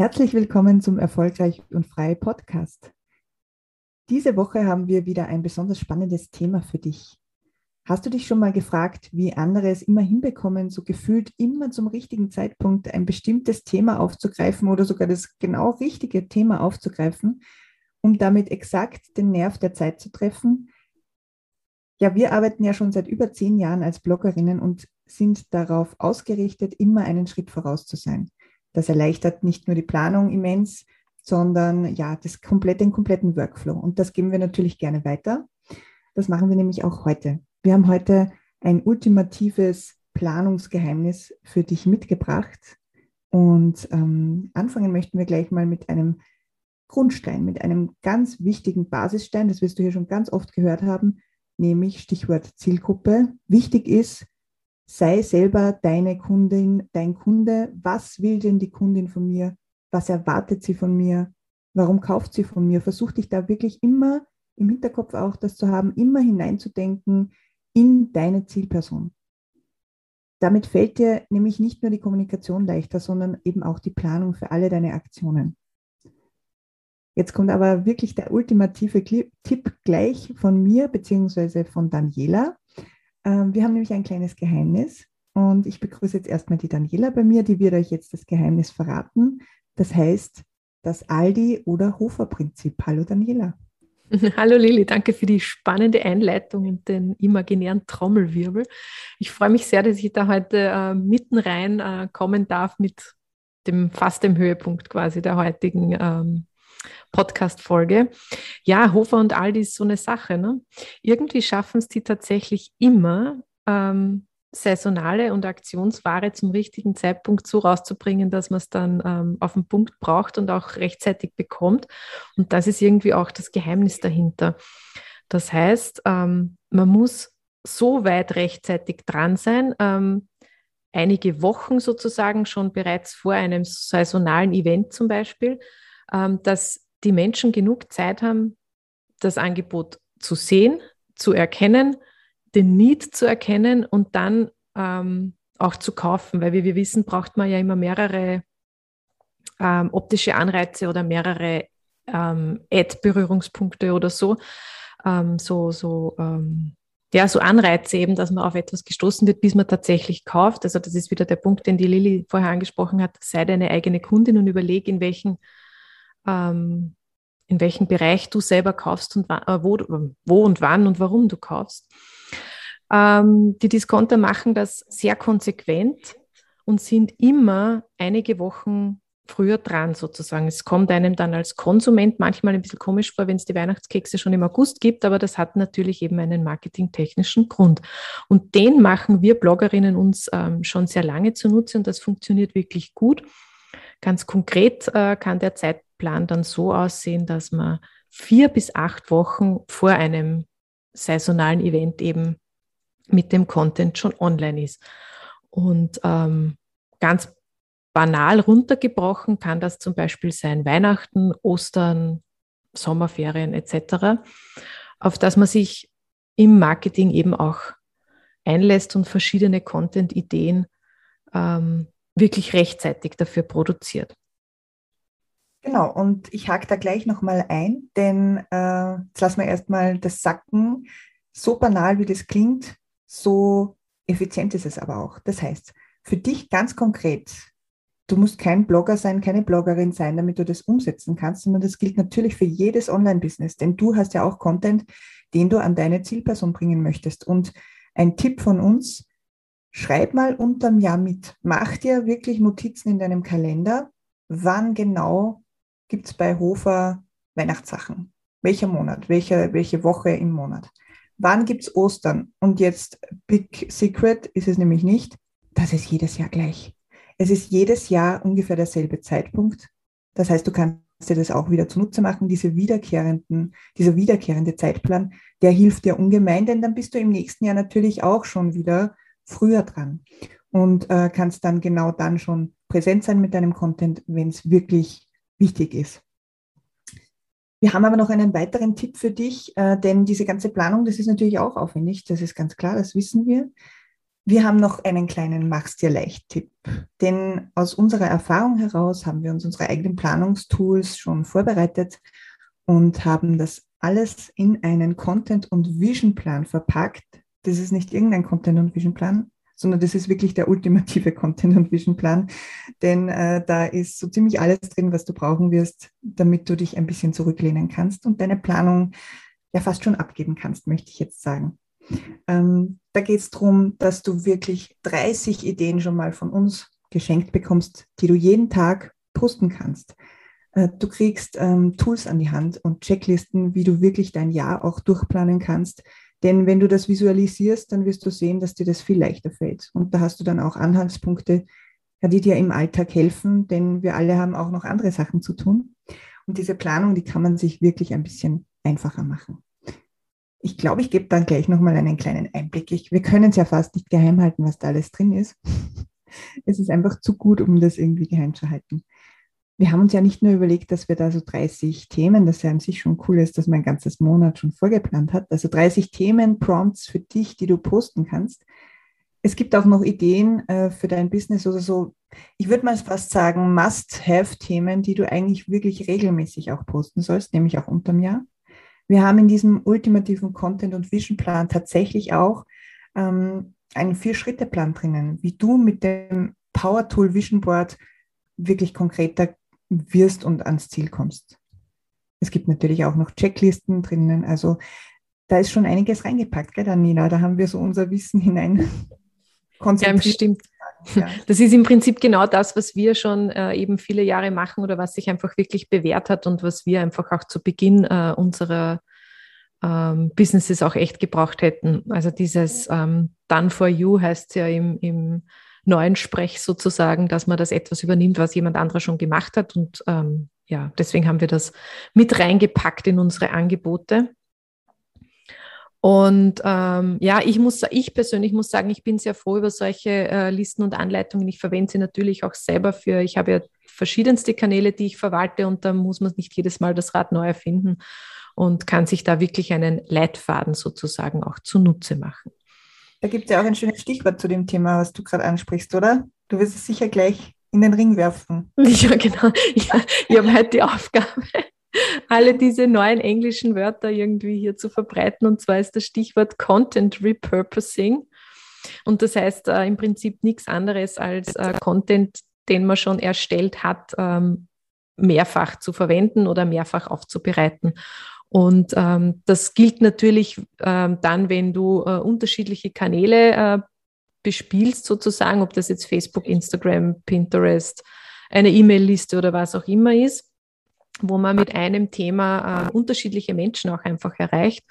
Herzlich willkommen zum Erfolgreich und Frei Podcast. Diese Woche haben wir wieder ein besonders spannendes Thema für dich. Hast du dich schon mal gefragt, wie andere es immer hinbekommen, so gefühlt immer zum richtigen Zeitpunkt ein bestimmtes Thema aufzugreifen oder sogar das genau richtige Thema aufzugreifen, um damit exakt den Nerv der Zeit zu treffen? Ja, wir arbeiten ja schon seit über zehn Jahren als Bloggerinnen und sind darauf ausgerichtet, immer einen Schritt voraus zu sein. Das erleichtert nicht nur die Planung immens, sondern ja, das komplett, den kompletten Workflow. Und das geben wir natürlich gerne weiter. Das machen wir nämlich auch heute. Wir haben heute ein ultimatives Planungsgeheimnis für dich mitgebracht. Und ähm, anfangen möchten wir gleich mal mit einem Grundstein, mit einem ganz wichtigen Basisstein, das wirst du hier schon ganz oft gehört haben, nämlich Stichwort Zielgruppe. Wichtig ist, sei selber deine Kundin, dein Kunde. Was will denn die Kundin von mir? Was erwartet sie von mir? Warum kauft sie von mir? Versuch dich da wirklich immer im Hinterkopf auch das zu haben, immer hineinzudenken in deine Zielperson. Damit fällt dir nämlich nicht nur die Kommunikation leichter, sondern eben auch die Planung für alle deine Aktionen. Jetzt kommt aber wirklich der ultimative Tipp gleich von mir bzw. von Daniela. Ähm, wir haben nämlich ein kleines Geheimnis und ich begrüße jetzt erstmal die Daniela bei mir, die wird euch jetzt das Geheimnis verraten. Das heißt, das Aldi- oder Hofer-Prinzip. Hallo Daniela. Hallo Lili, danke für die spannende Einleitung und den imaginären Trommelwirbel. Ich freue mich sehr, dass ich da heute äh, mitten rein äh, kommen darf mit dem fast dem Höhepunkt quasi der heutigen ähm, Podcast-Folge. Ja, Hofer und Aldi ist so eine Sache. Ne? Irgendwie schaffen es die tatsächlich immer, ähm, saisonale und Aktionsware zum richtigen Zeitpunkt so rauszubringen, dass man es dann ähm, auf den Punkt braucht und auch rechtzeitig bekommt. Und das ist irgendwie auch das Geheimnis dahinter. Das heißt, ähm, man muss so weit rechtzeitig dran sein, ähm, einige Wochen sozusagen schon bereits vor einem saisonalen Event zum Beispiel, dass die Menschen genug Zeit haben, das Angebot zu sehen, zu erkennen, den Need zu erkennen und dann ähm, auch zu kaufen, weil wie wir wissen, braucht man ja immer mehrere ähm, optische Anreize oder mehrere ähm, Ad-Berührungspunkte oder so, ähm, so, so, ähm, ja, so Anreize eben, dass man auf etwas gestoßen wird, bis man tatsächlich kauft. Also das ist wieder der Punkt, den die Lilly vorher angesprochen hat. Sei deine eigene Kundin und überlege, in welchen ähm, in welchem Bereich du selber kaufst und äh, wo, wo und wann und warum du kaufst. Ähm, die Discounter machen das sehr konsequent und sind immer einige Wochen früher dran sozusagen. Es kommt einem dann als Konsument manchmal ein bisschen komisch vor, wenn es die Weihnachtskekse schon im August gibt, aber das hat natürlich eben einen marketingtechnischen Grund. Und den machen wir Bloggerinnen uns ähm, schon sehr lange zunutze und das funktioniert wirklich gut. Ganz konkret äh, kann der Zeitplan dann so aussehen, dass man vier bis acht Wochen vor einem saisonalen Event eben mit dem Content schon online ist. Und ähm, ganz banal runtergebrochen kann das zum Beispiel sein Weihnachten, Ostern, Sommerferien etc., auf das man sich im Marketing eben auch einlässt und verschiedene Content-Ideen ähm, wirklich rechtzeitig dafür produziert. Genau, und ich hake da gleich nochmal ein, denn äh, jetzt lassen wir erstmal das sacken. So banal wie das klingt, so effizient ist es aber auch. Das heißt, für dich ganz konkret, du musst kein Blogger sein, keine Bloggerin sein, damit du das umsetzen kannst, sondern das gilt natürlich für jedes Online-Business, denn du hast ja auch Content, den du an deine Zielperson bringen möchtest. Und ein Tipp von uns, schreib mal unterm Jahr mit. Mach dir wirklich Notizen in deinem Kalender, wann genau gibt es bei Hofer Weihnachtssachen. Welcher Monat, welche, welche Woche im Monat. Wann gibt es Ostern? Und jetzt Big Secret ist es nämlich nicht, das ist jedes Jahr gleich. Es ist jedes Jahr ungefähr derselbe Zeitpunkt. Das heißt, du kannst dir das auch wieder zunutze machen, diese wiederkehrenden, dieser wiederkehrende Zeitplan, der hilft dir ungemein, denn dann bist du im nächsten Jahr natürlich auch schon wieder früher dran und äh, kannst dann genau dann schon präsent sein mit deinem Content, wenn es wirklich wichtig ist. Wir haben aber noch einen weiteren Tipp für dich, äh, denn diese ganze Planung, das ist natürlich auch aufwendig, das ist ganz klar, das wissen wir. Wir haben noch einen kleinen Mach's dir leicht Tipp, denn aus unserer Erfahrung heraus haben wir uns unsere eigenen Planungstools schon vorbereitet und haben das alles in einen Content- und Vision-Plan verpackt. Das ist nicht irgendein Content- und Vision-Plan, sondern das ist wirklich der ultimative Content- und Vision-Plan, denn äh, da ist so ziemlich alles drin, was du brauchen wirst, damit du dich ein bisschen zurücklehnen kannst und deine Planung ja fast schon abgeben kannst, möchte ich jetzt sagen. Ähm, da geht es darum, dass du wirklich 30 Ideen schon mal von uns geschenkt bekommst, die du jeden Tag posten kannst. Äh, du kriegst ähm, Tools an die Hand und Checklisten, wie du wirklich dein Jahr auch durchplanen kannst. Denn wenn du das visualisierst, dann wirst du sehen, dass dir das viel leichter fällt. Und da hast du dann auch Anhaltspunkte, die dir im Alltag helfen, denn wir alle haben auch noch andere Sachen zu tun. Und diese Planung, die kann man sich wirklich ein bisschen einfacher machen. Ich glaube, ich gebe dann gleich nochmal einen kleinen Einblick. Ich, wir können es ja fast nicht geheim halten, was da alles drin ist. Es ist einfach zu gut, um das irgendwie geheim zu halten. Wir haben uns ja nicht nur überlegt, dass wir da so 30 Themen, das ja an sich schon cool ist, dass man ein ganzes Monat schon vorgeplant hat, also 30 Themen, Prompts für dich, die du posten kannst. Es gibt auch noch Ideen äh, für dein Business oder so, ich würde mal fast sagen, Must-Have-Themen, die du eigentlich wirklich regelmäßig auch posten sollst, nämlich auch unterm Jahr. Wir haben in diesem ultimativen Content- und Vision-Plan tatsächlich auch ähm, einen Vier-Schritte-Plan drinnen, wie du mit dem Power Tool Vision Board wirklich konkreter wirst und ans Ziel kommst. Es gibt natürlich auch noch Checklisten drinnen. Also da ist schon einiges reingepackt, gell, Daniela? Da haben wir so unser Wissen hinein konzentriert. Ja, stimmt. Ja. Das ist im Prinzip genau das, was wir schon äh, eben viele Jahre machen oder was sich einfach wirklich bewährt hat und was wir einfach auch zu Beginn äh, unserer ähm, Businesses auch echt gebraucht hätten. Also dieses ähm, Done for You heißt ja im, im neuen Sprech sozusagen, dass man das etwas übernimmt, was jemand anderer schon gemacht hat. Und ähm, ja, deswegen haben wir das mit reingepackt in unsere Angebote. Und ähm, ja, ich muss, ich persönlich muss sagen, ich bin sehr froh über solche äh, Listen und Anleitungen. Ich verwende sie natürlich auch selber für, ich habe ja verschiedenste Kanäle, die ich verwalte und da muss man nicht jedes Mal das Rad neu erfinden und kann sich da wirklich einen Leitfaden sozusagen auch zunutze machen. Da gibt es ja auch ein schönes Stichwort zu dem Thema, was du gerade ansprichst, oder? Du wirst es sicher gleich in den Ring werfen. Ja, genau. Ja, ich habe halt die Aufgabe, alle diese neuen englischen Wörter irgendwie hier zu verbreiten. Und zwar ist das Stichwort Content Repurposing. Und das heißt äh, im Prinzip nichts anderes als äh, Content, den man schon erstellt hat, ähm, mehrfach zu verwenden oder mehrfach aufzubereiten. Und ähm, das gilt natürlich ähm, dann, wenn du äh, unterschiedliche Kanäle äh, bespielst, sozusagen, ob das jetzt Facebook, Instagram, Pinterest, eine E-Mail-Liste oder was auch immer ist, wo man mit einem Thema äh, unterschiedliche Menschen auch einfach erreicht.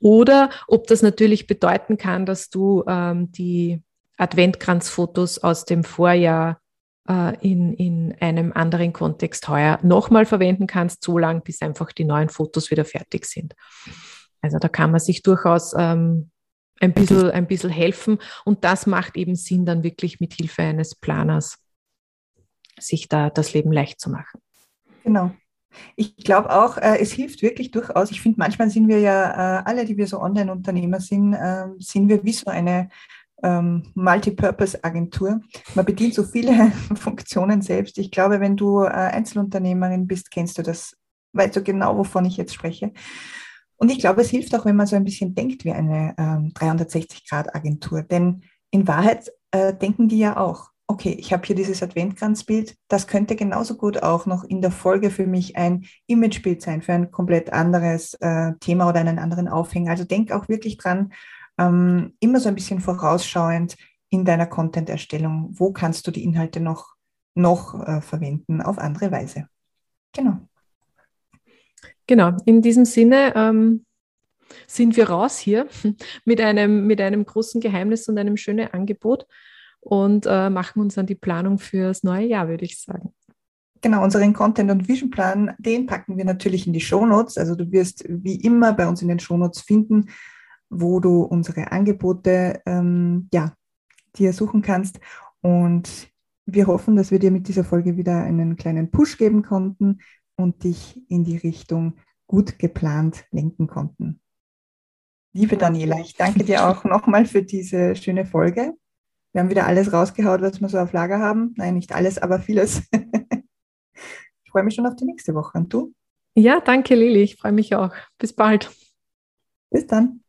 Oder ob das natürlich bedeuten kann, dass du ähm, die Adventkranzfotos aus dem Vorjahr in, in einem anderen Kontext heuer nochmal verwenden kannst, so lange, bis einfach die neuen Fotos wieder fertig sind. Also da kann man sich durchaus ähm, ein, bisschen, ein bisschen helfen und das macht eben Sinn, dann wirklich mit Hilfe eines Planers sich da das Leben leicht zu machen. Genau. Ich glaube auch, äh, es hilft wirklich durchaus. Ich finde, manchmal sind wir ja äh, alle, die wir so Online-Unternehmer sind, äh, sind wir wie so eine ähm, Multipurpose-Agentur. Man bedient so viele Funktionen selbst. Ich glaube, wenn du äh, Einzelunternehmerin bist, kennst du das, weißt du genau, wovon ich jetzt spreche. Und ich glaube, es hilft auch, wenn man so ein bisschen denkt wie eine ähm, 360-Grad-Agentur. Denn in Wahrheit äh, denken die ja auch, okay, ich habe hier dieses Adventkranzbild, das könnte genauso gut auch noch in der Folge für mich ein Imagebild sein, für ein komplett anderes äh, Thema oder einen anderen Aufhänger. Also denk auch wirklich dran, ähm, immer so ein bisschen vorausschauend in deiner Content-Erstellung. Wo kannst du die Inhalte noch, noch äh, verwenden auf andere Weise? Genau. Genau, in diesem Sinne ähm, sind wir raus hier mit einem, mit einem großen Geheimnis und einem schönen Angebot. und äh, machen uns an die Planung fürs neue Jahr, würde ich sagen. Genau, unseren Content- und Visionplan, den packen wir natürlich in die Shownotes. Also du wirst wie immer bei uns in den Shownotes finden, wo du unsere Angebote ähm, ja, dir suchen kannst. Und wir hoffen, dass wir dir mit dieser Folge wieder einen kleinen Push geben konnten und dich in die Richtung gut geplant lenken konnten. Liebe Daniela, ich danke dir auch nochmal für diese schöne Folge. Wir haben wieder alles rausgehaut, was wir so auf Lager haben. Nein, nicht alles, aber vieles. ich freue mich schon auf die nächste Woche. Und du? Ja, danke Lili. Ich freue mich auch. Bis bald. Bis dann.